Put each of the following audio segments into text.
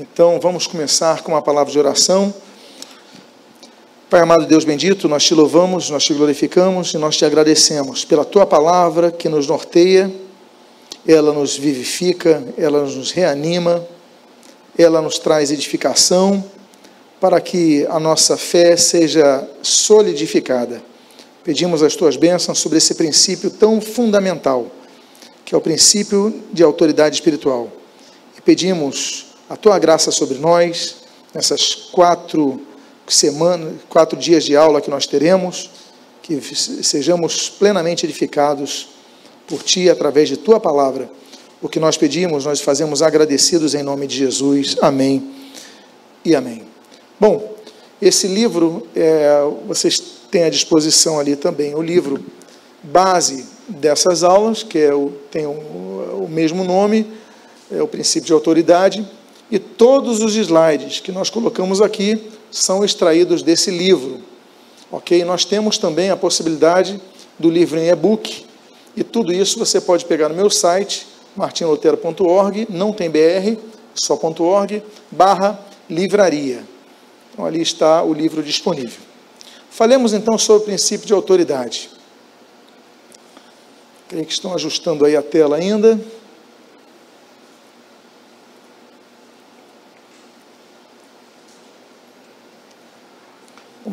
Então vamos começar com uma palavra de oração. Pai amado Deus bendito, nós te louvamos, nós te glorificamos e nós te agradecemos pela tua palavra que nos norteia, ela nos vivifica, ela nos reanima, ela nos traz edificação para que a nossa fé seja solidificada. Pedimos as tuas bênçãos sobre esse princípio tão fundamental, que é o princípio de autoridade espiritual. E pedimos a tua graça sobre nós, nessas quatro semanas, quatro dias de aula que nós teremos, que sejamos plenamente edificados por ti através de tua palavra. O que nós pedimos, nós fazemos agradecidos em nome de Jesus. Amém e amém. Bom, esse livro, é, vocês têm à disposição ali também o livro base dessas aulas, que é o, tem o, o mesmo nome, é o princípio de autoridade, e todos os slides que nós colocamos aqui são extraídos desse livro. Ok? Nós temos também a possibilidade do livro em e-book, e tudo isso você pode pegar no meu site, martinlotero.org, não tem BR, só .org, barra livraria. Então ali está o livro disponível. Falemos então sobre o princípio de autoridade. Creio que estão ajustando aí a tela ainda.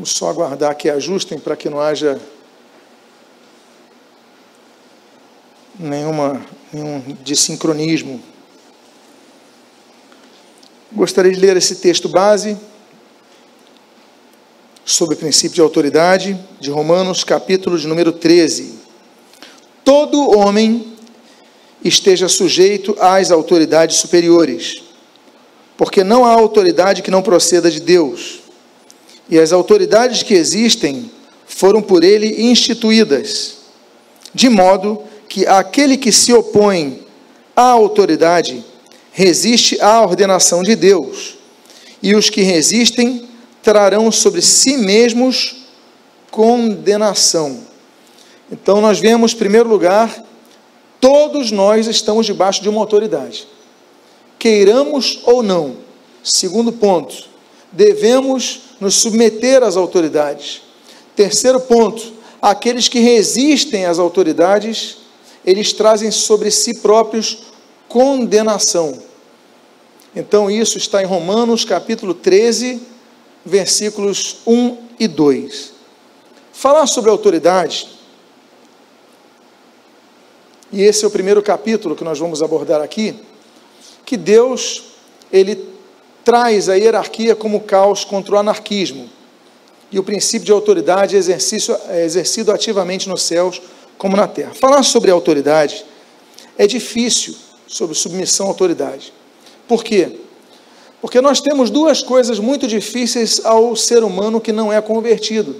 Vamos só aguardar que ajustem para que não haja nenhuma, nenhum desincronismo. Gostaria de ler esse texto base sobre o princípio de autoridade de Romanos, capítulo de número 13. Todo homem esteja sujeito às autoridades superiores, porque não há autoridade que não proceda de Deus e as autoridades que existem foram por ele instituídas, de modo que aquele que se opõe à autoridade resiste à ordenação de Deus, e os que resistem trarão sobre si mesmos condenação. Então nós vemos, em primeiro lugar, todos nós estamos debaixo de uma autoridade, queiramos ou não. Segundo ponto, devemos nos submeter às autoridades. Terceiro ponto, aqueles que resistem às autoridades, eles trazem sobre si próprios condenação. Então, isso está em Romanos capítulo 13, versículos 1 e 2. Falar sobre autoridade, e esse é o primeiro capítulo que nós vamos abordar aqui, que Deus, ele traz a hierarquia como caos contra o anarquismo. E o princípio de autoridade é, é exercido ativamente nos céus como na terra. Falar sobre autoridade é difícil, sobre submissão à autoridade. Por quê? Porque nós temos duas coisas muito difíceis ao ser humano que não é convertido,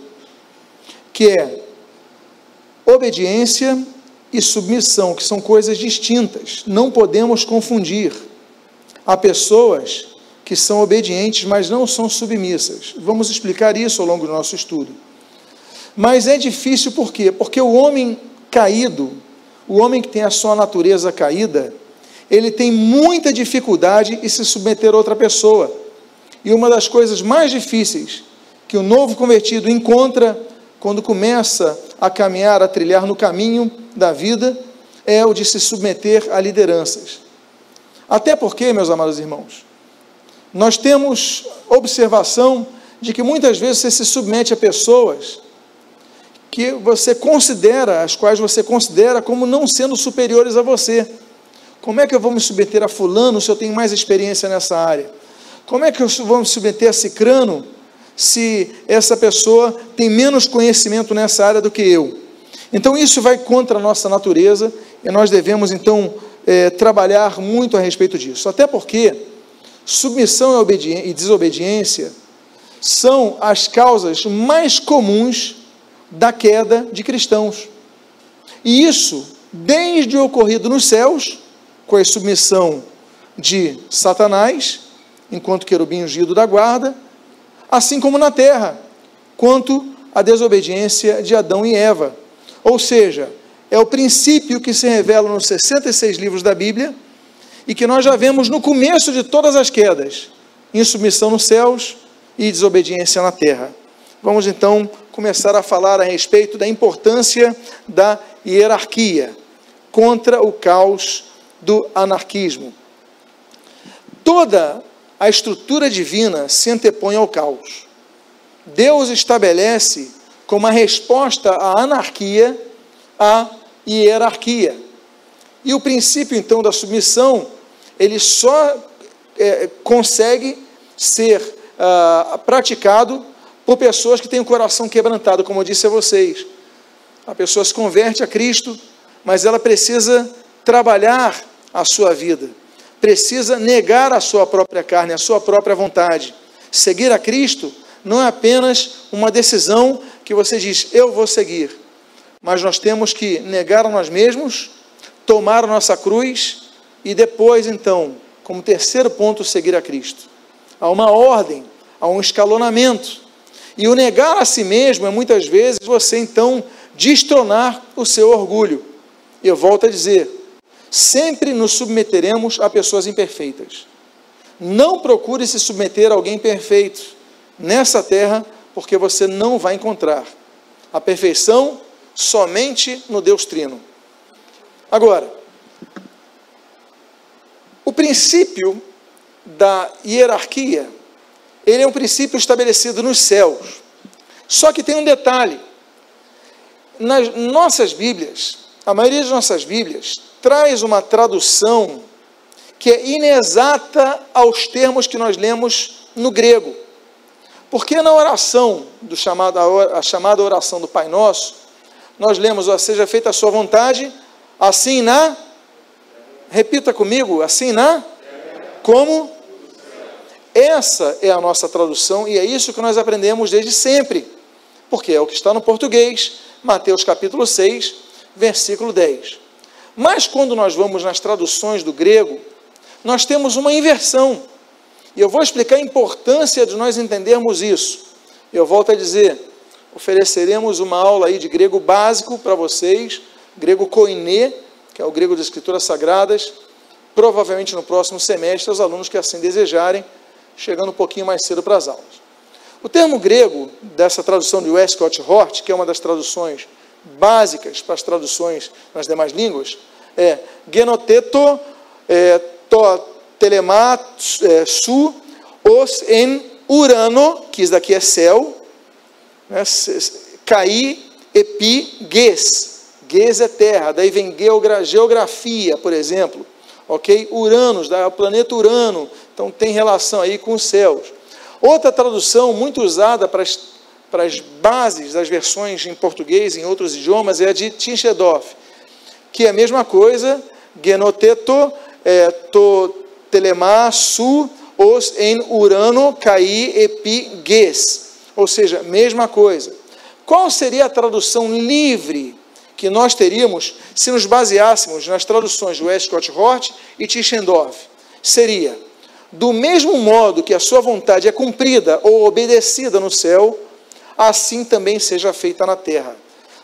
que é obediência e submissão, que são coisas distintas. Não podemos confundir. Há pessoas que são obedientes, mas não são submissas. Vamos explicar isso ao longo do nosso estudo. Mas é difícil por quê? Porque o homem caído, o homem que tem a sua natureza caída, ele tem muita dificuldade em se submeter a outra pessoa. E uma das coisas mais difíceis que o novo convertido encontra quando começa a caminhar, a trilhar no caminho da vida, é o de se submeter a lideranças. Até porque, meus amados irmãos, nós temos observação de que muitas vezes você se submete a pessoas que você considera, as quais você considera como não sendo superiores a você. Como é que eu vou me submeter a fulano se eu tenho mais experiência nessa área? Como é que eu vou me submeter a cicrano se essa pessoa tem menos conhecimento nessa área do que eu? Então isso vai contra a nossa natureza e nós devemos então é, trabalhar muito a respeito disso. Até porque submissão e desobediência são as causas mais comuns da queda de cristãos. E isso, desde o ocorrido nos céus, com a submissão de Satanás, enquanto querubim ungido da guarda, assim como na terra, quanto à desobediência de Adão e Eva. Ou seja, é o princípio que se revela nos 66 livros da Bíblia e que nós já vemos no começo de todas as quedas, insubmissão nos céus e desobediência na terra. Vamos então começar a falar a respeito da importância da hierarquia contra o caos do anarquismo. Toda a estrutura divina se antepõe ao caos. Deus estabelece como a resposta à anarquia a hierarquia. E o princípio então da submissão, ele só é, consegue ser ah, praticado por pessoas que têm o coração quebrantado, como eu disse a vocês. A pessoa se converte a Cristo, mas ela precisa trabalhar a sua vida, precisa negar a sua própria carne, a sua própria vontade. Seguir a Cristo não é apenas uma decisão que você diz, eu vou seguir, mas nós temos que negar a nós mesmos, tomar a nossa cruz e depois, então, como terceiro ponto, seguir a Cristo. Há uma ordem, há um escalonamento. E o negar a si mesmo é muitas vezes você então destronar o seu orgulho. Eu volto a dizer: sempre nos submeteremos a pessoas imperfeitas. Não procure se submeter a alguém perfeito nessa terra, porque você não vai encontrar a perfeição somente no Deus Trino. Agora, princípio da hierarquia, ele é um princípio estabelecido nos céus. Só que tem um detalhe. Nas nossas Bíblias, a maioria das nossas Bíblias traz uma tradução que é inexata aos termos que nós lemos no grego. Porque na oração do chamado a chamada oração do Pai Nosso, nós lemos, seja feita a sua vontade, assim na repita comigo, assim na como essa é a nossa tradução e é isso que nós aprendemos desde sempre, porque é o que está no português, Mateus capítulo 6, versículo 10. Mas quando nós vamos nas traduções do grego, nós temos uma inversão. E eu vou explicar a importância de nós entendermos isso. Eu volto a dizer, ofereceremos uma aula aí de grego básico para vocês, grego koiné, que é o grego das escrituras sagradas, provavelmente no próximo semestre, os alunos que assim desejarem, chegando um pouquinho mais cedo para as aulas. O termo grego dessa tradução de Westcott Hort, que é uma das traduções básicas para as traduções nas demais línguas, é genoteto é, to telema é, su os en urano, que isso daqui é céu, né, cair epi ges, ges é terra, daí vem geografia, por exemplo, ok? Uranos, o planeta Urano, então tem relação aí com os céus. Outra tradução muito usada para as, para as bases das versões em português e em outros idiomas é a de Tinchedorf, que é a mesma coisa, genoteto, é, to telemá, su, os em urano, caí, epi, ges. Ou seja, mesma coisa. Qual seria a tradução livre que nós teríamos se nos baseássemos nas traduções de Westcott Hort e Tischendorf? Seria do mesmo modo que a sua vontade é cumprida ou obedecida no céu, assim também seja feita na terra.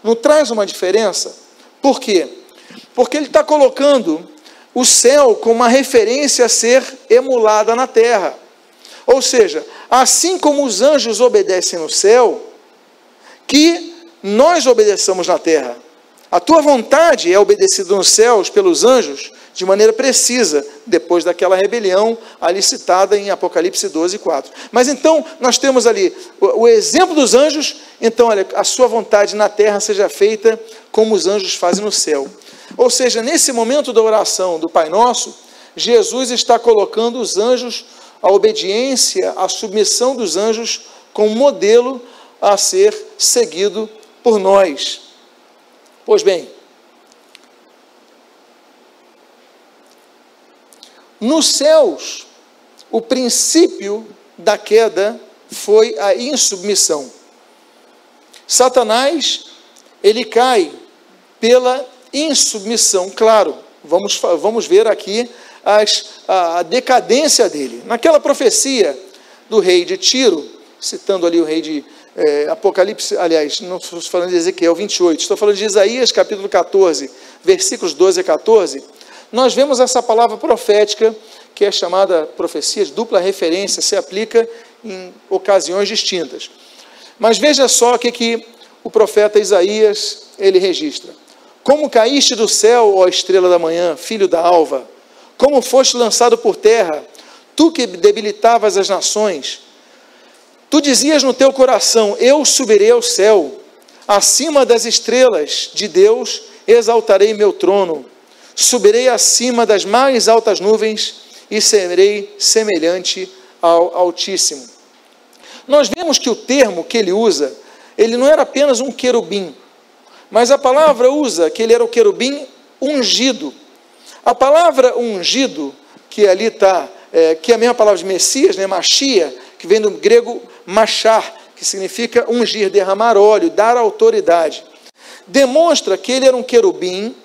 Não traz uma diferença? Por quê? Porque ele está colocando o céu como uma referência a ser emulada na terra. Ou seja, assim como os anjos obedecem no céu, que nós obedeçamos na terra. A tua vontade é obedecida nos céus pelos anjos de maneira precisa, depois daquela rebelião ali citada em Apocalipse 12, 4. Mas então, nós temos ali o, o exemplo dos anjos, então, olha, a sua vontade na terra seja feita como os anjos fazem no céu. Ou seja, nesse momento da oração do Pai Nosso, Jesus está colocando os anjos, a obediência, a submissão dos anjos, como modelo a ser seguido por nós. Pois bem, nos céus, o princípio da queda foi a insubmissão. Satanás, ele cai pela insubmissão, claro. Vamos, vamos ver aqui as, a, a decadência dele. Naquela profecia do rei de Tiro, citando ali o rei de é, Apocalipse, aliás, não estou falando de Ezequiel 28, estou falando de Isaías capítulo 14, versículos 12 a 14, nós vemos essa palavra profética que é chamada profecia de dupla referência, se aplica em ocasiões distintas. Mas veja só o que, que o profeta Isaías ele registra. Como caíste do céu, ó estrela da manhã, filho da alva, como foste lançado por terra, tu que debilitavas as nações, tu dizias no teu coração: Eu subirei ao céu, acima das estrelas de Deus exaltarei meu trono, subirei acima das mais altas nuvens e serei semelhante ao Altíssimo. Nós vemos que o termo que ele usa, ele não era apenas um querubim, mas a palavra usa que ele era o querubim ungido. A palavra ungido, que ali está, é, que é a mesma palavra de Messias, né, Machia, que vem do grego machar, que significa ungir, derramar óleo, dar autoridade, demonstra que ele era um querubim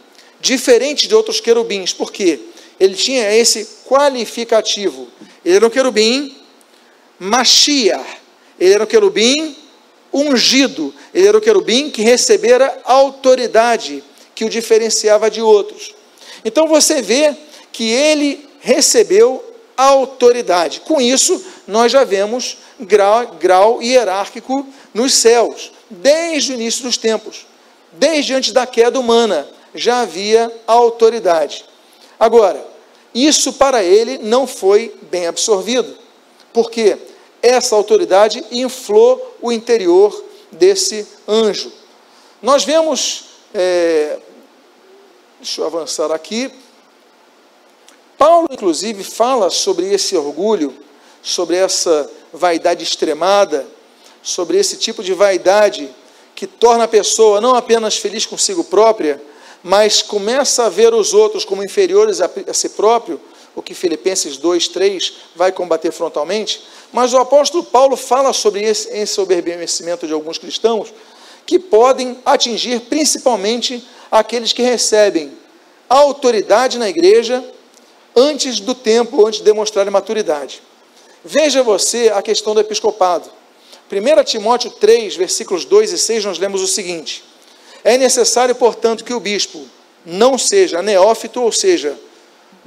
diferente de outros querubins, porque ele tinha esse qualificativo. Ele era um querubim machia, ele era um querubim ungido, ele era o querubim que recebera autoridade, que o diferenciava de outros. Então você vê que ele recebeu autoridade. Com isso, nós já vemos grau, grau hierárquico nos céus, desde o início dos tempos. Desde antes da queda humana, já havia autoridade. Agora, isso para ele não foi bem absorvido. Por quê? essa autoridade inflou o interior desse anjo. Nós vemos, é, deixa eu avançar aqui, Paulo, inclusive, fala sobre esse orgulho, sobre essa vaidade extremada, sobre esse tipo de vaidade que torna a pessoa não apenas feliz consigo própria, mas começa a ver os outros como inferiores a, a si próprio, o que Filipenses 2, 3 vai combater frontalmente, mas o apóstolo Paulo fala sobre esse ensoberbecimento de alguns cristãos que podem atingir principalmente aqueles que recebem autoridade na igreja antes do tempo, antes de demonstrarem maturidade. Veja você a questão do episcopado. 1 Timóteo 3, versículos 2 e 6, nós lemos o seguinte: É necessário, portanto, que o bispo não seja neófito, ou seja,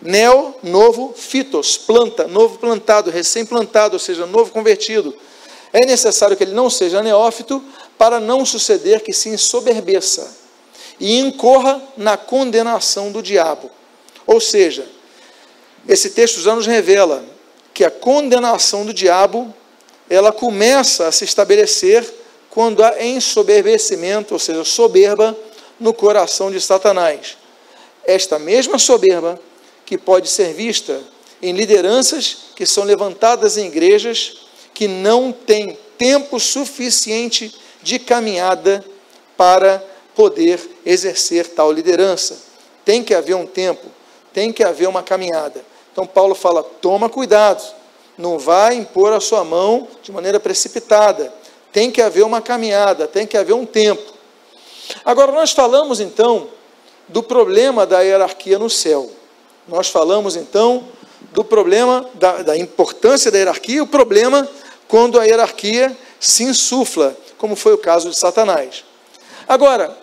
Neo, novo, fitos, planta, novo plantado, recém-plantado, ou seja, novo convertido. É necessário que ele não seja neófito para não suceder que se ensoberbeça e incorra na condenação do diabo. Ou seja, esse texto já nos revela que a condenação do diabo ela começa a se estabelecer quando há ensoberbecimento, ou seja, soberba no coração de Satanás. Esta mesma soberba que pode ser vista em lideranças que são levantadas em igrejas que não têm tempo suficiente de caminhada para poder exercer tal liderança. Tem que haver um tempo, tem que haver uma caminhada. Então Paulo fala: toma cuidado, não vai impor a sua mão de maneira precipitada. Tem que haver uma caminhada, tem que haver um tempo. Agora nós falamos então do problema da hierarquia no céu. Nós falamos então do problema, da, da importância da hierarquia o problema quando a hierarquia se insufla, como foi o caso de Satanás. Agora,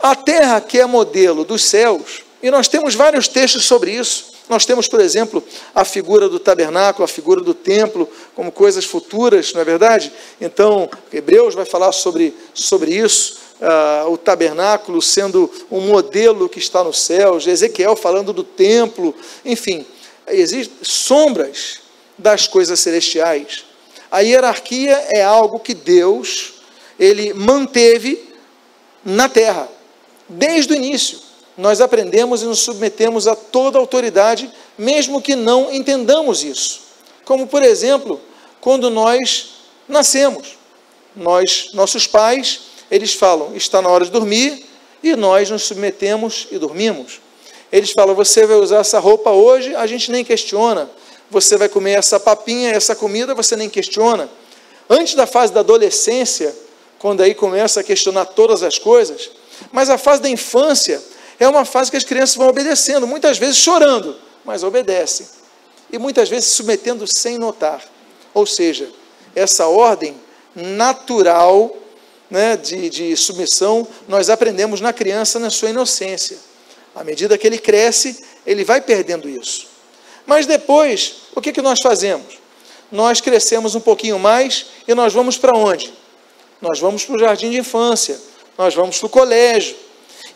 a terra que é modelo dos céus, e nós temos vários textos sobre isso. Nós temos, por exemplo, a figura do tabernáculo, a figura do templo, como coisas futuras, não é verdade? Então, Hebreus vai falar sobre, sobre isso uh, o tabernáculo sendo um modelo que está nos céus, Ezequiel falando do templo, enfim, existem sombras das coisas celestiais. A hierarquia é algo que Deus ele manteve na terra desde o início. Nós aprendemos e nos submetemos a toda autoridade, mesmo que não entendamos isso. Como por exemplo, quando nós nascemos, nós, nossos pais eles falam: está na hora de dormir, e nós nos submetemos e dormimos. Eles falam: você vai usar essa roupa hoje, a gente nem questiona. Você vai comer essa papinha, essa comida, você nem questiona. Antes da fase da adolescência, quando aí começa a questionar todas as coisas, mas a fase da infância é uma fase que as crianças vão obedecendo, muitas vezes chorando, mas obedecem. E muitas vezes se submetendo sem notar. Ou seja, essa ordem natural né, de, de submissão, nós aprendemos na criança na sua inocência. À medida que ele cresce, ele vai perdendo isso. Mas depois, o que, que nós fazemos? Nós crescemos um pouquinho mais e nós vamos para onde? Nós vamos para o jardim de infância, nós vamos para o colégio.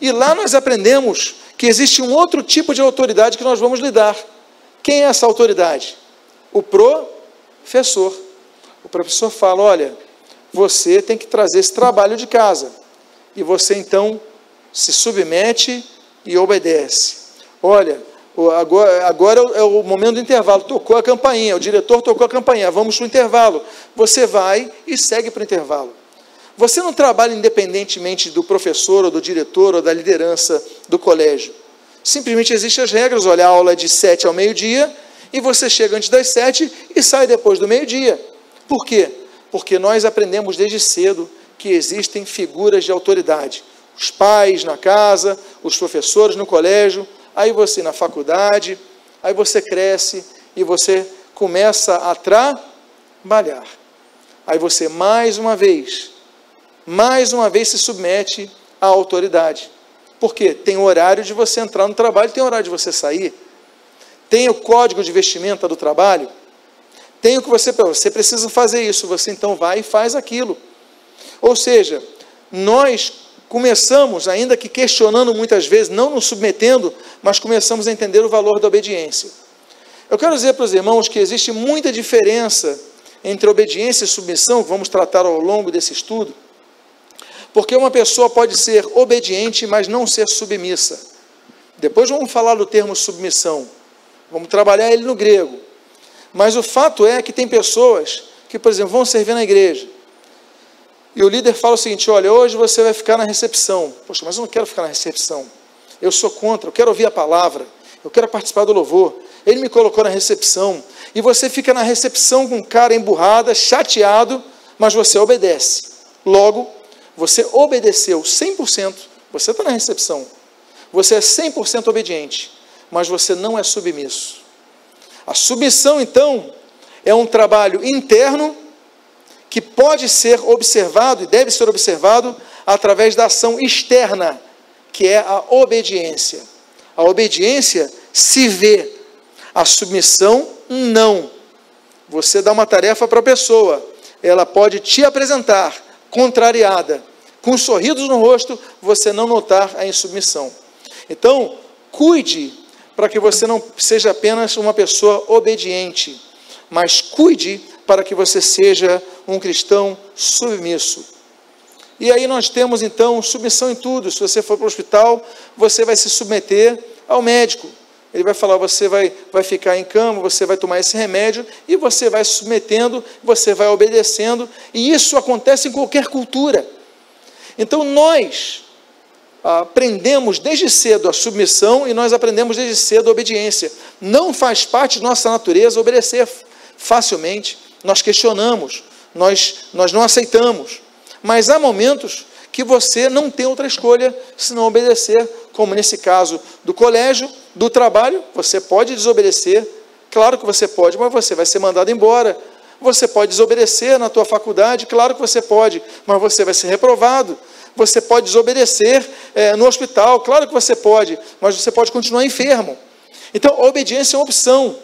E lá nós aprendemos que existe um outro tipo de autoridade que nós vamos lidar. Quem é essa autoridade? O professor. O professor fala: olha, você tem que trazer esse trabalho de casa. E você então se submete e obedece. Olha, agora, agora é o momento do intervalo. Tocou a campainha, o diretor tocou a campainha. Vamos para o intervalo. Você vai e segue para o intervalo. Você não trabalha independentemente do professor, ou do diretor, ou da liderança do colégio. Simplesmente existem as regras. Olha, a aula é de sete ao meio-dia, e você chega antes das sete e sai depois do meio-dia. Por quê? Porque nós aprendemos desde cedo que existem figuras de autoridade. Os pais na casa, os professores no colégio, aí você na faculdade, aí você cresce e você começa a trabalhar. Aí você mais uma vez, mais uma vez se submete à autoridade. Por quê? Tem horário de você entrar no trabalho, tem horário de você sair. Tem o código de vestimenta do trabalho. Tem o que você, você precisa fazer isso, você então vai e faz aquilo. Ou seja, nós começamos, ainda que questionando muitas vezes, não nos submetendo, mas começamos a entender o valor da obediência. Eu quero dizer para os irmãos que existe muita diferença entre obediência e submissão, vamos tratar ao longo desse estudo, porque uma pessoa pode ser obediente, mas não ser submissa. Depois vamos falar do termo submissão, vamos trabalhar ele no grego. Mas o fato é que tem pessoas que, por exemplo, vão servir na igreja, e o líder fala o seguinte: olha, hoje você vai ficar na recepção. Poxa, mas eu não quero ficar na recepção. Eu sou contra, eu quero ouvir a palavra, eu quero participar do louvor. Ele me colocou na recepção. E você fica na recepção com cara emburrada, chateado, mas você obedece. Logo, você obedeceu 100%. Você está na recepção. Você é 100% obediente, mas você não é submisso. A submissão, então, é um trabalho interno que pode ser observado e deve ser observado através da ação externa, que é a obediência. A obediência se vê, a submissão não. Você dá uma tarefa para a pessoa, ela pode te apresentar contrariada, com sorrisos no rosto, você não notar a insubmissão. Então, cuide para que você não seja apenas uma pessoa obediente, mas cuide para que você seja um cristão submisso. E aí nós temos então submissão em tudo. Se você for para o hospital, você vai se submeter ao médico. Ele vai falar, você vai, vai ficar em cama, você vai tomar esse remédio, e você vai se submetendo, você vai obedecendo, e isso acontece em qualquer cultura. Então nós aprendemos desde cedo a submissão e nós aprendemos desde cedo a obediência. Não faz parte de nossa natureza obedecer facilmente, nós questionamos, nós, nós não aceitamos. Mas há momentos que você não tem outra escolha senão obedecer, como nesse caso do colégio, do trabalho, você pode desobedecer, claro que você pode, mas você vai ser mandado embora. Você pode desobedecer na tua faculdade, claro que você pode, mas você vai ser reprovado. Você pode desobedecer é, no hospital, claro que você pode, mas você pode continuar enfermo. Então, a obediência é uma opção.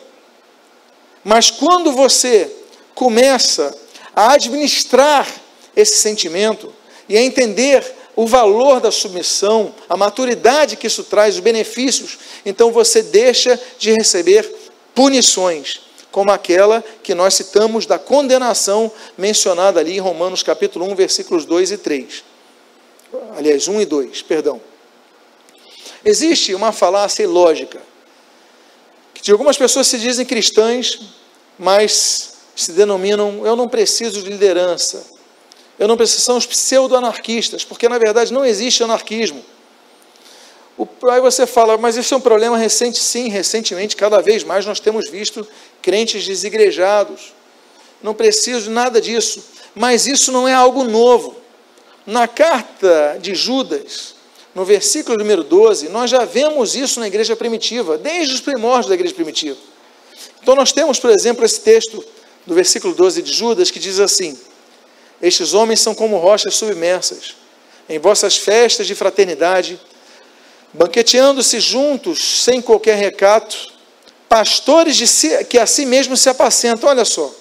Mas quando você começa a administrar esse sentimento e a entender o valor da submissão, a maturidade que isso traz, os benefícios, então você deixa de receber punições, como aquela que nós citamos da condenação mencionada ali em Romanos capítulo 1, versículos 2 e 3. Aliás, 1 e 2, perdão. Existe uma falácia ilógica, que de algumas pessoas se dizem cristãs, mas se denominam eu não preciso de liderança. Eu não preciso, são os pseudo-anarquistas, porque na verdade não existe anarquismo. O, aí você fala, mas isso é um problema recente? Sim, recentemente, cada vez mais nós temos visto crentes desigrejados. Não preciso de nada disso. Mas isso não é algo novo. Na carta de Judas, no versículo número 12, nós já vemos isso na igreja primitiva, desde os primórdios da igreja primitiva. Então nós temos, por exemplo, esse texto do versículo 12 de Judas, que diz assim: Estes homens são como rochas submersas, em vossas festas de fraternidade, banqueteando-se juntos sem qualquer recato, pastores si, que a si mesmos se apacentam. Olha só,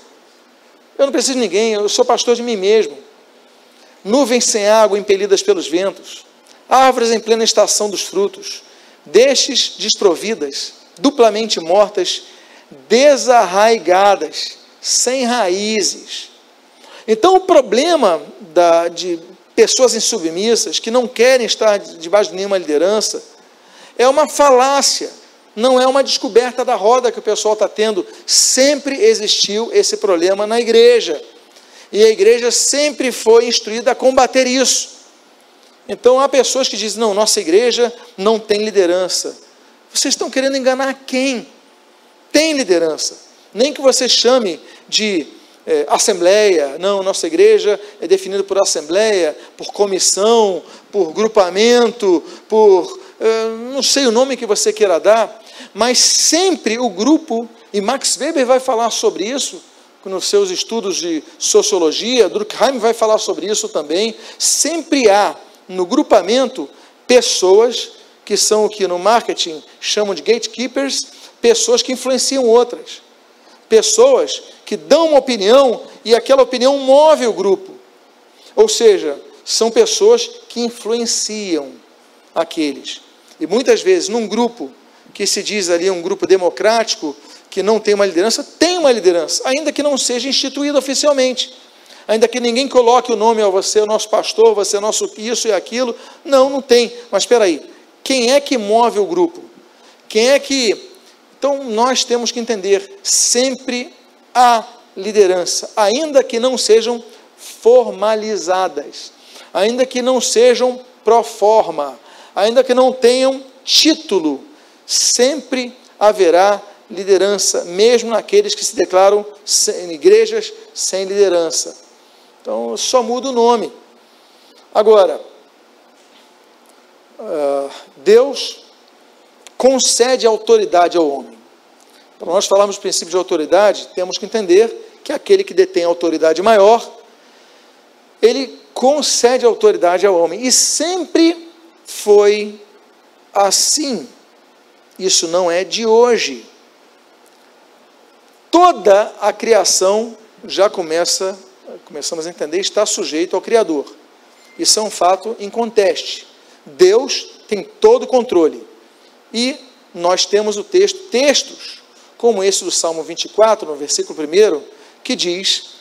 eu não preciso de ninguém, eu sou pastor de mim mesmo. Nuvens sem água impelidas pelos ventos, árvores em plena estação dos frutos, destes desprovidas, duplamente mortas, desarraigadas, sem raízes. Então, o problema da, de pessoas insubmissas que não querem estar debaixo de nenhuma liderança é uma falácia, não é uma descoberta da roda que o pessoal está tendo. Sempre existiu esse problema na igreja. E a igreja sempre foi instruída a combater isso. Então há pessoas que dizem: não, nossa igreja não tem liderança. Vocês estão querendo enganar quem? Tem liderança. Nem que você chame de é, assembleia. Não, nossa igreja é definida por assembleia, por comissão, por grupamento, por. É, não sei o nome que você queira dar, mas sempre o grupo, e Max Weber vai falar sobre isso nos seus estudos de sociologia, Durkheim vai falar sobre isso também. Sempre há no grupamento pessoas que são o que no marketing chamam de gatekeepers, pessoas que influenciam outras. Pessoas que dão uma opinião e aquela opinião move o grupo. Ou seja, são pessoas que influenciam aqueles. E muitas vezes, num grupo que se diz ali um grupo democrático, que não tem uma liderança, tem uma liderança, ainda que não seja instituída oficialmente ainda que ninguém coloque o nome a você, o nosso pastor, você é nosso isso e aquilo. Não, não tem. Mas espera aí, quem é que move o grupo? Quem é que. Então nós temos que entender sempre a liderança, ainda que não sejam formalizadas, ainda que não sejam pro forma, ainda que não tenham título, sempre haverá liderança, mesmo naqueles que se declaram em igrejas sem liderança. Então só muda o nome. Agora, uh, Deus concede autoridade ao homem. Para nós falarmos do princípio de autoridade, temos que entender que aquele que detém autoridade maior, ele concede autoridade ao homem. E sempre foi assim. Isso não é de hoje. Toda a criação já começa começamos a entender, está sujeito ao Criador. Isso é um fato inconteste. Deus tem todo o controle. E nós temos o texto, textos, como esse do Salmo 24, no versículo 1, que diz: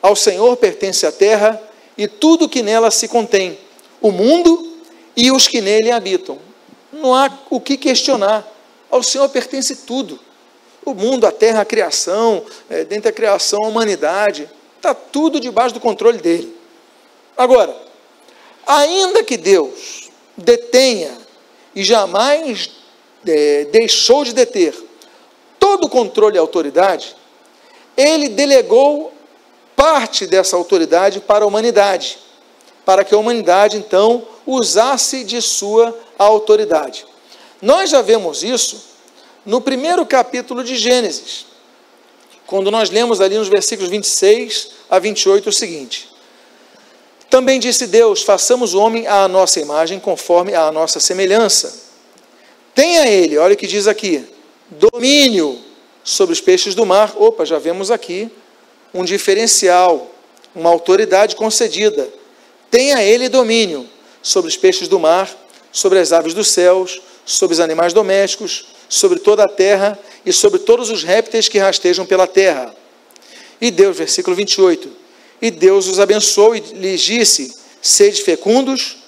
Ao Senhor pertence a terra e tudo que nela se contém, o mundo e os que nele habitam. Não há o que questionar. Ao Senhor pertence tudo. O mundo, a terra, a criação, é, dentro da criação, a humanidade. Está tudo debaixo do controle dele. Agora, ainda que Deus detenha e jamais é, deixou de deter todo o controle e autoridade, ele delegou parte dessa autoridade para a humanidade, para que a humanidade então usasse de sua autoridade. Nós já vemos isso no primeiro capítulo de Gênesis quando nós lemos ali nos versículos 26 a 28 o seguinte: Também disse Deus: façamos o homem à nossa imagem, conforme à nossa semelhança. Tenha ele, olha o que diz aqui, domínio sobre os peixes do mar. Opa, já vemos aqui um diferencial, uma autoridade concedida. Tenha ele domínio sobre os peixes do mar, sobre as aves dos céus, sobre os animais domésticos, sobre toda a terra e sobre todos os répteis que rastejam pela terra. E Deus, versículo 28, e Deus os abençoou e lhes disse: Sede fecundos,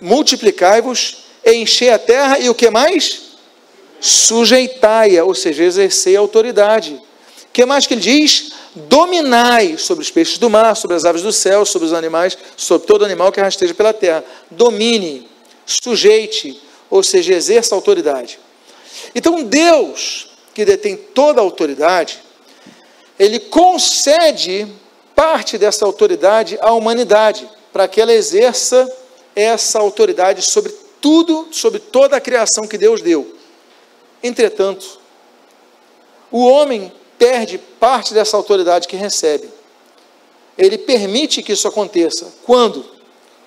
multiplicai-vos, enchei a terra e o que mais? Sujeitai-a, ou seja, exercei a autoridade. O que mais que ele diz? Dominai sobre os peixes do mar, sobre as aves do céu, sobre os animais, sobre todo animal que rasteja pela terra. Domine, sujeite, ou seja, exerça a autoridade. Então Deus, que detém toda a autoridade, ele concede parte dessa autoridade à humanidade, para que ela exerça essa autoridade sobre tudo, sobre toda a criação que Deus deu. Entretanto, o homem perde parte dessa autoridade que recebe. Ele permite que isso aconteça. Quando?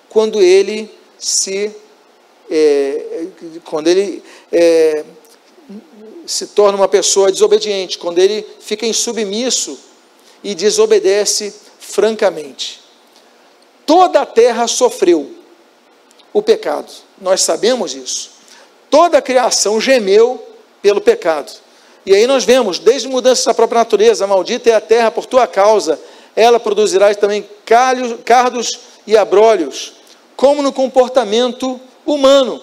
Quando ele se. É, quando ele é, se torna uma pessoa desobediente, quando ele fica insubmisso e desobedece francamente. Toda a terra sofreu o pecado, nós sabemos isso. Toda a criação gemeu pelo pecado. E aí nós vemos, desde mudanças da própria natureza, maldita é a terra por tua causa, ela produzirá também calhos, cardos e abrolhos, como no comportamento humano,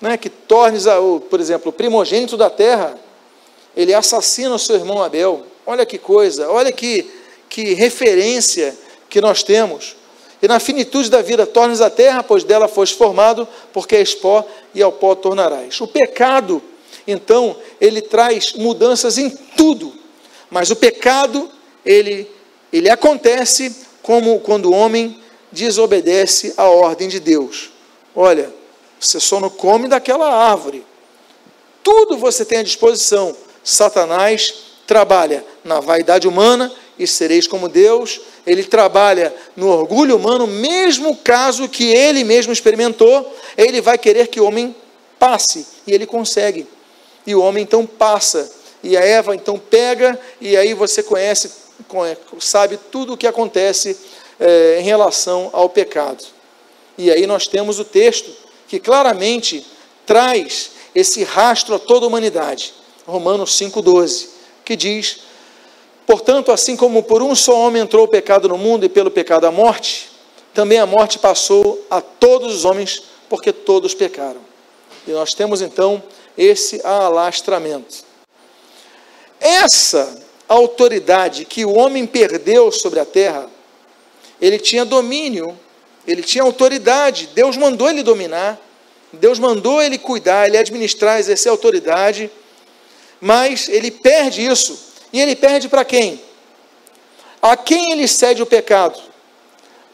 né, que tornes, a, por exemplo, o primogênito da terra, ele assassina o seu irmão Abel. Olha que coisa, olha que, que referência que nós temos. E na finitude da vida tornes a terra, pois dela foste formado, porque és pó e ao pó tornarás. O pecado, então, ele traz mudanças em tudo. Mas o pecado, ele, ele acontece como quando o homem desobedece à ordem de Deus. Olha, você só não come daquela árvore. Tudo você tem à disposição. Satanás trabalha na vaidade humana e sereis como Deus. Ele trabalha no orgulho humano, mesmo caso que ele mesmo experimentou, ele vai querer que o homem passe, e ele consegue. E o homem então passa, e a Eva então pega, e aí você conhece, sabe tudo o que acontece é, em relação ao pecado. E aí nós temos o texto que claramente traz esse rastro a toda a humanidade. Romanos 5,12, que diz: Portanto, assim como por um só homem entrou o pecado no mundo e pelo pecado a morte, também a morte passou a todos os homens, porque todos pecaram. E nós temos então esse alastramento. Essa autoridade que o homem perdeu sobre a terra, ele tinha domínio ele tinha autoridade, Deus mandou ele dominar, Deus mandou ele cuidar, ele administrar, exercer autoridade, mas ele perde isso. E ele perde para quem? A quem ele cede o pecado?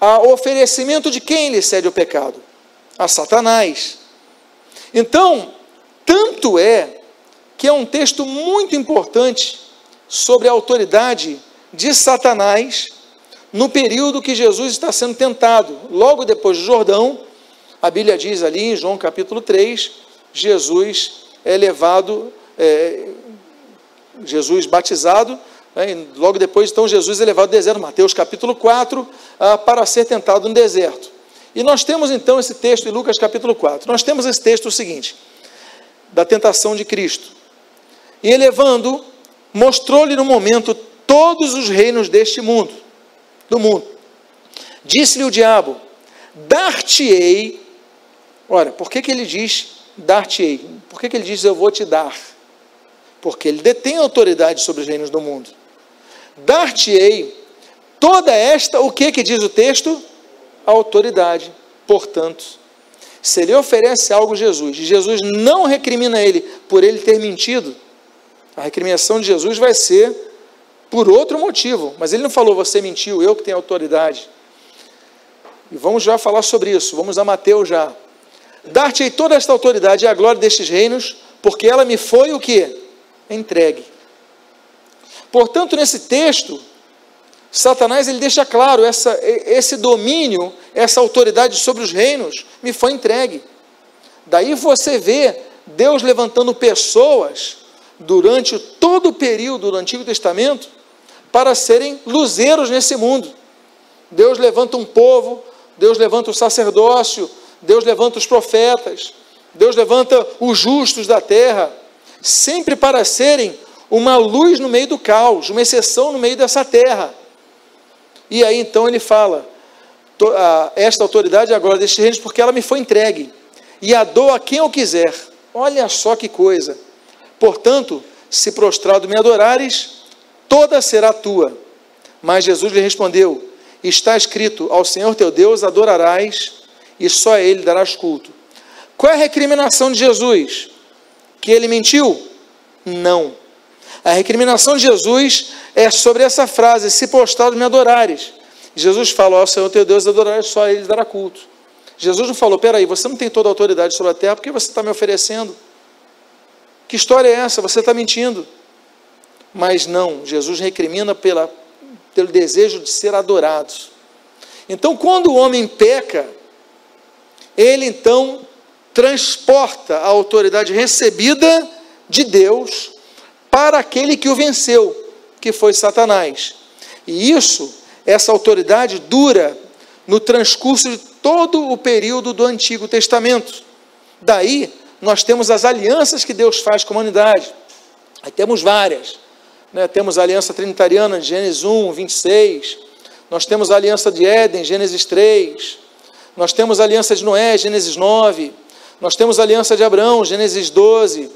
A oferecimento de quem ele cede o pecado? A Satanás. Então, tanto é que é um texto muito importante sobre a autoridade de Satanás no período que Jesus está sendo tentado. Logo depois do Jordão, a Bíblia diz ali em João capítulo 3, Jesus é levado, é, Jesus batizado, né, logo depois, então, Jesus é levado ao deserto, Mateus capítulo 4, ah, para ser tentado no deserto. E nós temos então esse texto em Lucas capítulo 4. Nós temos esse texto o seguinte, da tentação de Cristo. E elevando, mostrou-lhe no momento todos os reinos deste mundo do mundo. Disse-lhe o diabo: Dar-te-ei. Ora, por que, que ele diz dar-te-ei? Por que, que ele diz eu vou te dar? Porque ele detém autoridade sobre os reinos do mundo. Dar-te-ei toda esta, o que que diz o texto? autoridade. Portanto, se ele oferece algo a Jesus, e Jesus não recrimina ele por ele ter mentido, a recriminação de Jesus vai ser por outro motivo, mas ele não falou você mentiu, eu que tenho autoridade. E vamos já falar sobre isso, vamos a Mateus já. Dar-te-ei toda esta autoridade e a glória destes reinos, porque ela me foi o que? Entregue. Portanto, nesse texto, Satanás ele deixa claro essa, esse domínio, essa autoridade sobre os reinos me foi entregue. Daí você vê Deus levantando pessoas durante todo o período do Antigo Testamento para serem luzeiros nesse mundo. Deus levanta um povo, Deus levanta o sacerdócio, Deus levanta os profetas, Deus levanta os justos da terra, sempre para serem uma luz no meio do caos, uma exceção no meio dessa terra. E aí então ele fala: esta autoridade agora destes reinos, porque ela me foi entregue, e a dou a quem eu quiser. Olha só que coisa. Portanto, se prostrado me adorares, toda será tua. Mas Jesus lhe respondeu: Está escrito: Ao Senhor teu Deus adorarás e só a Ele darás culto. Qual é a recriminação de Jesus? Que ele mentiu? Não. A recriminação de Jesus é sobre essa frase: Se postrado me adorares. Jesus falou: Ao Senhor teu Deus adorarás, só a Ele dará culto. Jesus não falou: Peraí, você não tem toda a autoridade sobre a terra, por que você está me oferecendo? Que história é essa? Você está mentindo. Mas não, Jesus recrimina pela, pelo desejo de ser adorado. Então, quando o homem peca, ele então transporta a autoridade recebida de Deus para aquele que o venceu, que foi Satanás. E isso, essa autoridade dura no transcurso de todo o período do Antigo Testamento. Daí, nós temos as alianças que Deus faz com a humanidade. Aí temos várias. Né? Temos a aliança trinitariana Gênesis 1, 26. Nós temos a aliança de Éden, Gênesis 3. Nós temos a aliança de Noé, Gênesis 9. Nós temos a aliança de Abraão, Gênesis 12.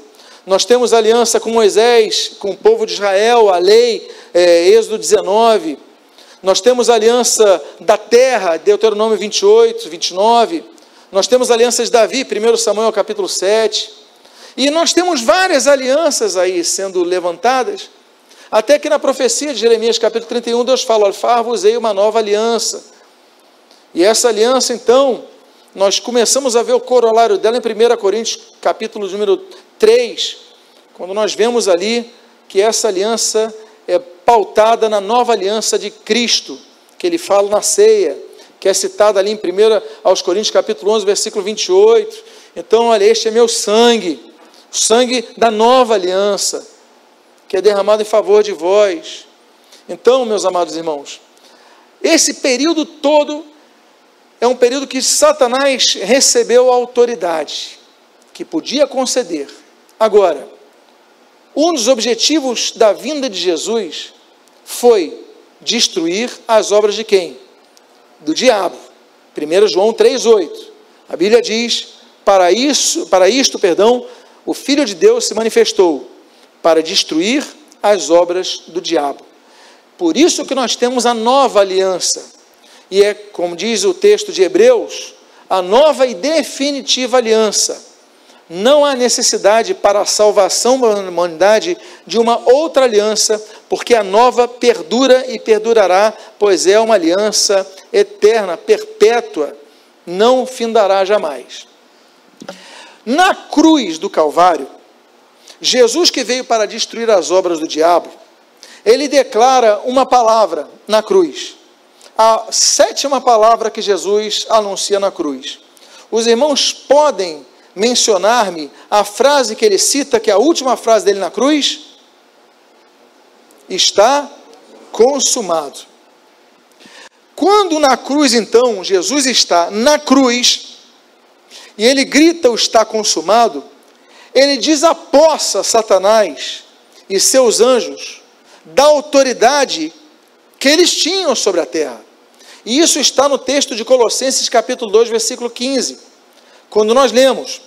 Nós temos a aliança com Moisés, com o povo de Israel, a lei, é, Êxodo 19. Nós temos a aliança da terra, Deuteronômio 28, 29. Nós temos a aliança de Davi, 1 Samuel capítulo 7. E nós temos várias alianças aí sendo levantadas, até que na profecia de Jeremias capítulo 31, Deus fala: Far-vos-ei uma nova aliança. E essa aliança, então, nós começamos a ver o corolário dela em 1 Coríntios capítulo número 3, quando nós vemos ali que essa aliança é pautada na nova aliança de Cristo, que ele fala na ceia, que é citada ali em 1 aos Coríntios capítulo 11, versículo 28. Então, olha, este é meu sangue, o sangue da nova aliança, que é derramado em favor de vós. Então, meus amados irmãos, esse período todo é um período que Satanás recebeu autoridade, que podia conceder. Agora, um dos objetivos da vinda de Jesus foi destruir as obras de quem? Do diabo. 1 João 3,8. A Bíblia diz: para isso, para isto, perdão, o Filho de Deus se manifestou para destruir as obras do diabo. Por isso que nós temos a nova aliança. E é, como diz o texto de Hebreus, a nova e definitiva aliança não há necessidade para a salvação da humanidade de uma outra aliança, porque a nova perdura e perdurará, pois é uma aliança eterna, perpétua, não findará jamais. Na cruz do Calvário, Jesus que veio para destruir as obras do diabo, ele declara uma palavra na cruz. A sétima palavra que Jesus anuncia na cruz. Os irmãos podem mencionar-me a frase que ele cita, que é a última frase dele na cruz? Está consumado. Quando na cruz, então, Jesus está na cruz, e ele grita o está consumado, ele desapossa Satanás e seus anjos da autoridade que eles tinham sobre a terra. E isso está no texto de Colossenses capítulo 2, versículo 15 quando nós lemos,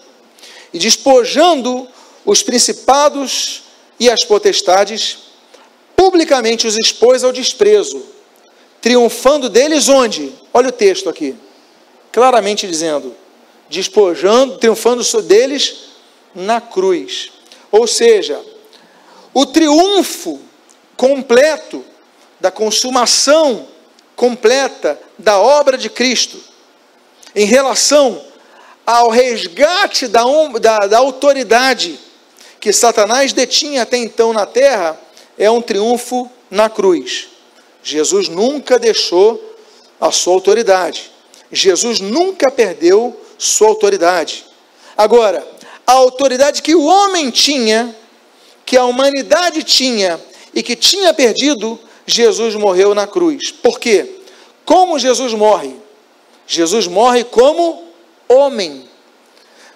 e despojando os principados e as potestades, publicamente os expôs ao desprezo, triunfando deles onde? Olha o texto aqui, claramente dizendo, despojando, triunfando deles na cruz. Ou seja, o triunfo completo da consumação completa da obra de Cristo em relação ao resgate da, da, da autoridade que Satanás detinha até então na terra, é um triunfo na cruz. Jesus nunca deixou a sua autoridade. Jesus nunca perdeu sua autoridade. Agora, a autoridade que o homem tinha, que a humanidade tinha e que tinha perdido, Jesus morreu na cruz. Por quê? Como Jesus morre? Jesus morre como homem.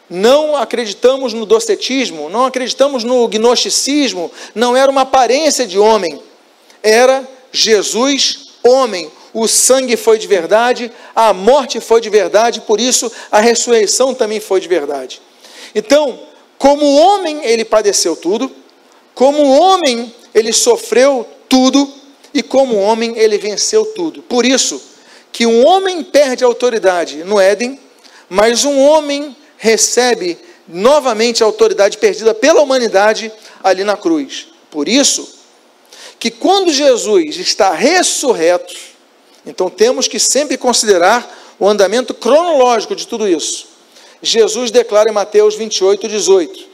Não acreditamos no docetismo, não acreditamos no gnosticismo, não era uma aparência de homem, era Jesus homem. O sangue foi de verdade, a morte foi de verdade, por isso a ressurreição também foi de verdade. Então, como homem, ele padeceu tudo, como homem, ele sofreu tudo, e como homem, ele venceu tudo. Por isso, que um homem perde a autoridade no Éden, mas um homem recebe novamente a autoridade perdida pela humanidade ali na cruz. Por isso, que quando Jesus está ressurreto, então temos que sempre considerar o andamento cronológico de tudo isso. Jesus declara em Mateus 28, 18: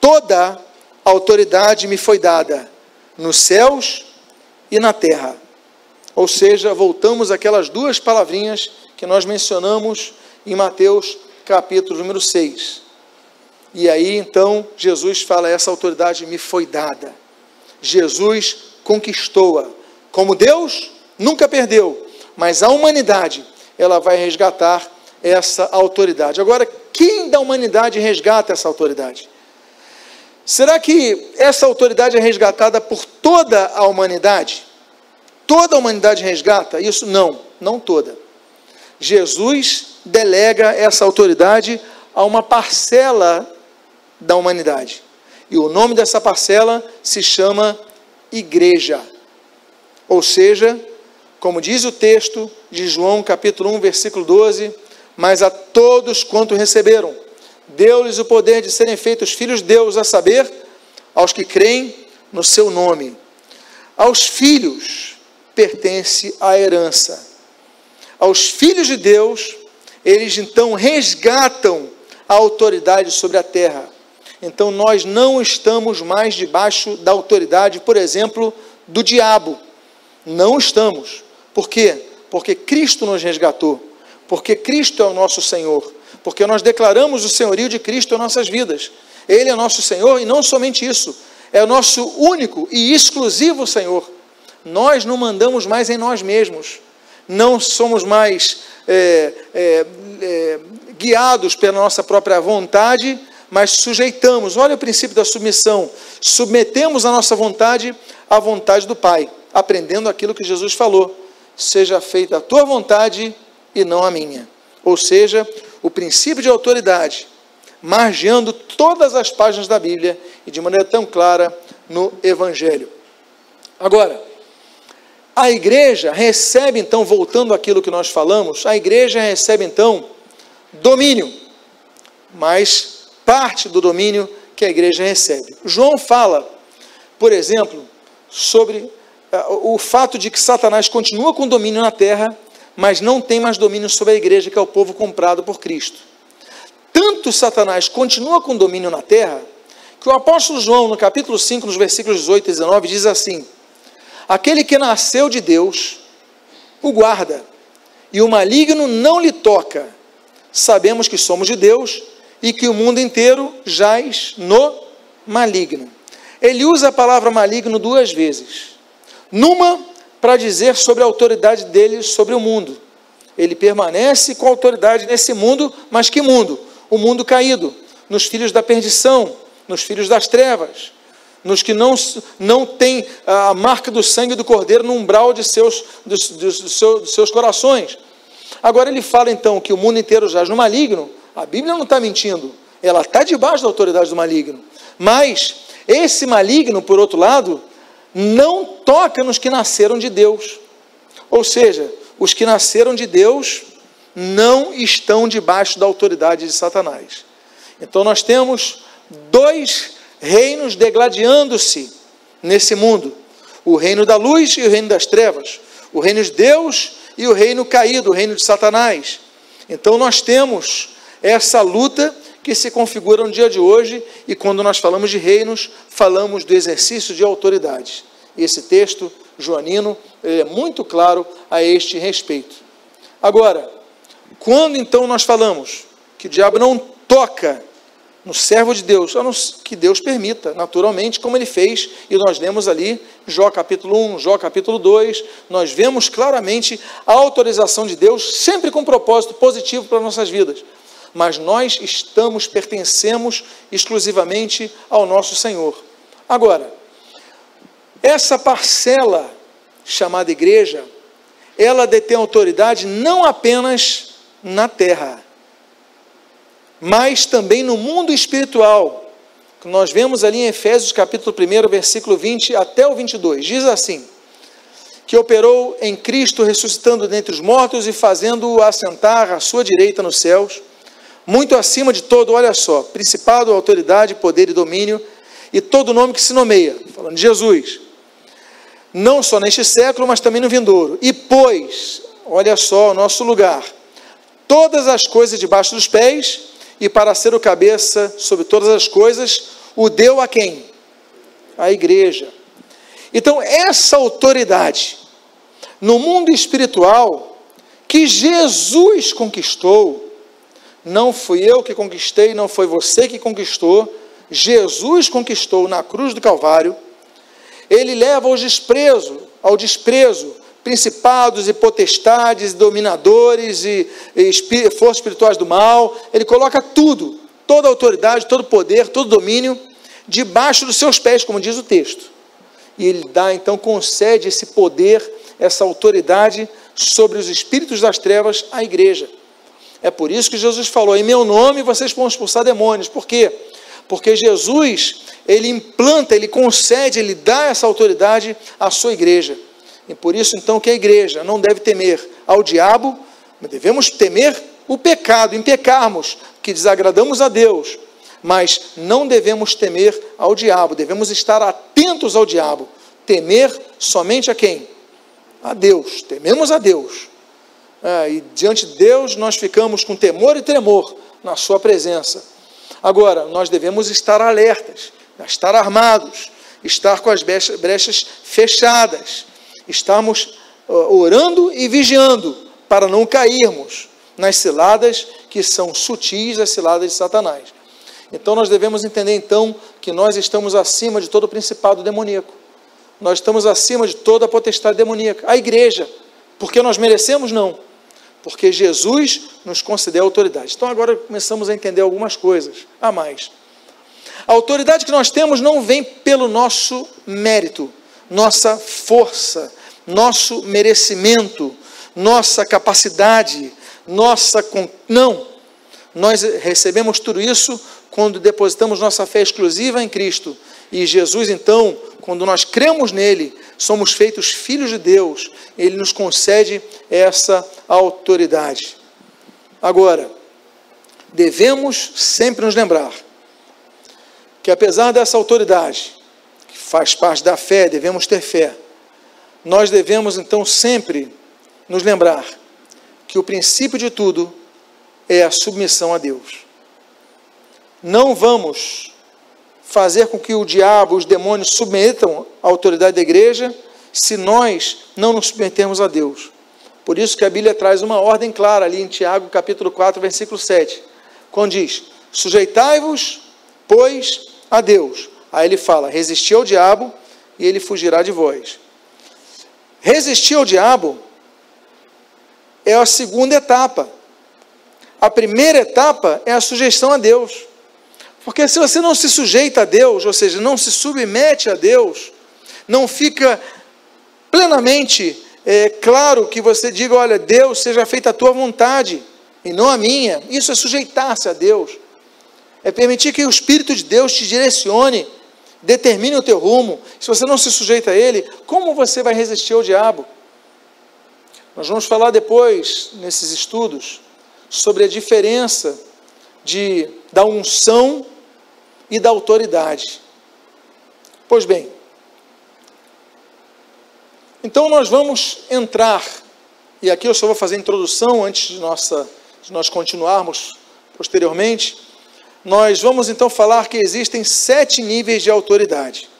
Toda autoridade me foi dada nos céus e na terra. Ou seja, voltamos àquelas duas palavrinhas que nós mencionamos em Mateus capítulo número 6. E aí então Jesus fala: essa autoridade me foi dada. Jesus conquistou-a. Como Deus, nunca perdeu, mas a humanidade, ela vai resgatar essa autoridade. Agora, quem da humanidade resgata essa autoridade? Será que essa autoridade é resgatada por toda a humanidade? Toda a humanidade resgata? Isso não, não toda. Jesus delega essa autoridade a uma parcela da humanidade. E o nome dessa parcela se chama igreja. Ou seja, como diz o texto de João, capítulo 1, versículo 12: Mas a todos quanto receberam, deu-lhes o poder de serem feitos filhos de Deus, a saber, aos que creem no seu nome. Aos filhos pertence a herança. Aos filhos de Deus, eles então resgatam a autoridade sobre a terra. Então nós não estamos mais debaixo da autoridade, por exemplo, do diabo. Não estamos. Por quê? Porque Cristo nos resgatou. Porque Cristo é o nosso Senhor. Porque nós declaramos o senhorio de Cristo em nossas vidas. Ele é nosso Senhor e não somente isso, é o nosso único e exclusivo Senhor. Nós não mandamos mais em nós mesmos, não somos mais é, é, é, guiados pela nossa própria vontade, mas sujeitamos. Olha o princípio da submissão: submetemos a nossa vontade à vontade do Pai, aprendendo aquilo que Jesus falou: seja feita a tua vontade e não a minha. Ou seja, o princípio de autoridade margeando todas as páginas da Bíblia e de maneira tão clara no Evangelho. Agora, a igreja recebe então, voltando àquilo que nós falamos, a igreja recebe então domínio, mas parte do domínio que a igreja recebe. João fala, por exemplo, sobre uh, o fato de que Satanás continua com domínio na terra, mas não tem mais domínio sobre a igreja, que é o povo comprado por Cristo tanto Satanás continua com domínio na terra, que o apóstolo João, no capítulo 5, nos versículos 18 e 19, diz assim: Aquele que nasceu de Deus, o guarda, e o maligno não lhe toca. Sabemos que somos de Deus e que o mundo inteiro jaz no maligno. Ele usa a palavra maligno duas vezes. Numa, para dizer sobre a autoridade dele sobre o mundo. Ele permanece com autoridade nesse mundo, mas que mundo? o mundo caído, nos filhos da perdição, nos filhos das trevas, nos que não, não têm a marca do sangue do cordeiro no umbral de seus, dos, seus, seus corações. Agora ele fala então que o mundo inteiro jaz no maligno, a Bíblia não está mentindo, ela está debaixo da autoridade do maligno. Mas esse maligno, por outro lado, não toca nos que nasceram de Deus. Ou seja, os que nasceram de Deus não estão debaixo da autoridade de Satanás. Então nós temos dois reinos degladiando-se nesse mundo: o reino da luz e o reino das trevas, o reino de Deus e o reino caído, o reino de Satanás. Então nós temos essa luta que se configura no dia de hoje, e quando nós falamos de reinos, falamos do exercício de autoridade. Esse texto joanino é muito claro a este respeito. Agora, quando então nós falamos que o diabo não toca no servo de Deus, a não que Deus permita, naturalmente, como ele fez, e nós lemos ali, Jó capítulo 1, Jó capítulo 2, nós vemos claramente a autorização de Deus, sempre com um propósito positivo para nossas vidas. Mas nós estamos, pertencemos exclusivamente ao nosso Senhor. Agora, essa parcela chamada igreja, ela detém autoridade não apenas na terra, mas também no mundo espiritual. Nós vemos ali em Efésios capítulo 1, versículo 20 até o 22. Diz assim: que operou em Cristo, ressuscitando dentre os mortos e fazendo-o assentar à sua direita nos céus, muito acima de todo, olha só, principado, autoridade, poder e domínio, e todo nome que se nomeia, falando de Jesus, não só neste século, mas também no vindouro. E pôs, olha só, o nosso lugar, todas as coisas debaixo dos pés, e para ser o cabeça sobre todas as coisas, o deu a quem? A igreja. Então, essa autoridade no mundo espiritual que Jesus conquistou, não fui eu que conquistei, não foi você que conquistou, Jesus conquistou na cruz do Calvário. ele leva ao desprezo, ao desprezo, principados e potestades, dominadores e, e forças espirituais do mal, ele coloca tudo, toda autoridade, todo poder, todo domínio, debaixo dos seus pés, como diz o texto. E ele dá, então, concede esse poder, essa autoridade sobre os espíritos das trevas à igreja. É por isso que Jesus falou: em meu nome vocês vão expulsar demônios. Por quê? Porque Jesus, ele implanta, ele concede, ele dá essa autoridade à sua igreja. E por isso, então, que a igreja não deve temer ao diabo, mas devemos temer o pecado, em pecarmos, que desagradamos a Deus, mas não devemos temer ao diabo, devemos estar atentos ao diabo. Temer somente a quem? A Deus. Tememos a Deus. É, e diante de Deus nós ficamos com temor e tremor na Sua presença. Agora, nós devemos estar alertas, estar armados, estar com as brechas fechadas, estarmos orando e vigiando para não cairmos nas ciladas que são sutis, as ciladas de Satanás. Então nós devemos entender então que nós estamos acima de todo o principado demoníaco. Nós estamos acima de toda a potestade demoníaca. A igreja, porque nós merecemos não, porque Jesus nos concedeu autoridade. Então agora começamos a entender algumas coisas a mais. A autoridade que nós temos não vem pelo nosso mérito, nossa força, nosso merecimento, nossa capacidade, nossa. Não. Nós recebemos tudo isso quando depositamos nossa fé exclusiva em Cristo. E Jesus, então, quando nós cremos nele, somos feitos filhos de Deus, ele nos concede essa autoridade. Agora, devemos sempre nos lembrar que, apesar dessa autoridade, que faz parte da fé, devemos ter fé, nós devemos então sempre nos lembrar que o princípio de tudo é a submissão a Deus. Não vamos fazer com que o diabo, os demônios submetam a autoridade da igreja se nós não nos submetermos a Deus. Por isso que a Bíblia traz uma ordem clara ali em Tiago, capítulo 4, versículo 7, quando diz: Sujeitai-vos, pois, a Deus. Aí ele fala: Resisti ao diabo e ele fugirá de vós. Resistir ao diabo é a segunda etapa. A primeira etapa é a sujeição a Deus. Porque se você não se sujeita a Deus, ou seja, não se submete a Deus, não fica plenamente é, claro que você diga: olha, Deus, seja feita a tua vontade e não a minha. Isso é sujeitar-se a Deus, é permitir que o Espírito de Deus te direcione determine o teu rumo, se você não se sujeita a ele, como você vai resistir ao diabo? Nós vamos falar depois, nesses estudos, sobre a diferença de, da unção e da autoridade. Pois bem, então nós vamos entrar, e aqui eu só vou fazer a introdução antes de, nossa, de nós continuarmos posteriormente nós vamos então falar que existem sete níveis de autoridade.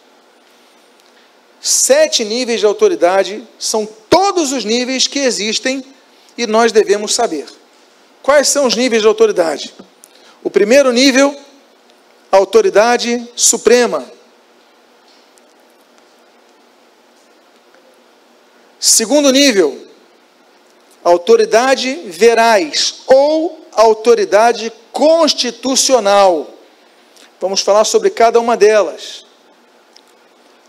Sete níveis de autoridade são todos os níveis que existem e nós devemos saber. Quais são os níveis de autoridade? O primeiro nível, autoridade suprema. Segundo nível, autoridade verais ou autoridade constitucional. Vamos falar sobre cada uma delas.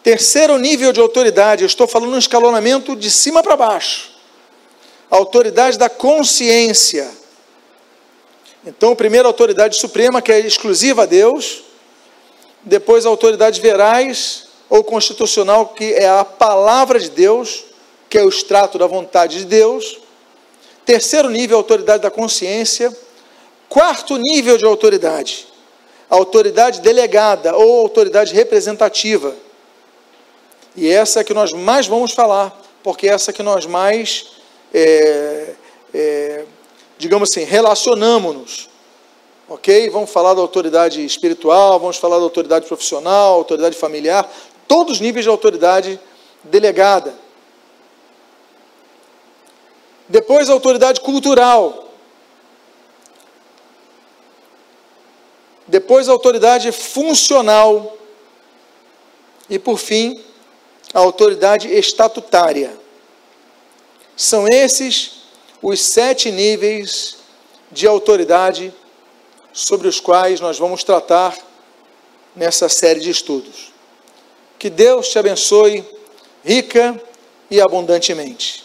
Terceiro nível de autoridade, eu estou falando no escalonamento de cima para baixo. Autoridade da consciência. Então, a primeira autoridade suprema, que é exclusiva a Deus. Depois, a autoridade verais ou constitucional, que é a palavra de Deus, que é o extrato da vontade de Deus. Terceiro nível, a autoridade da consciência. Quarto nível de autoridade, a autoridade delegada ou autoridade representativa. E essa é que nós mais vamos falar, porque é essa que nós mais, é, é, digamos assim, relacionamos-nos. Ok? Vamos falar da autoridade espiritual, vamos falar da autoridade profissional, autoridade familiar, todos os níveis de autoridade delegada. Depois, a autoridade cultural, Depois, a autoridade funcional. E, por fim, a autoridade estatutária. São esses os sete níveis de autoridade sobre os quais nós vamos tratar nessa série de estudos. Que Deus te abençoe rica e abundantemente.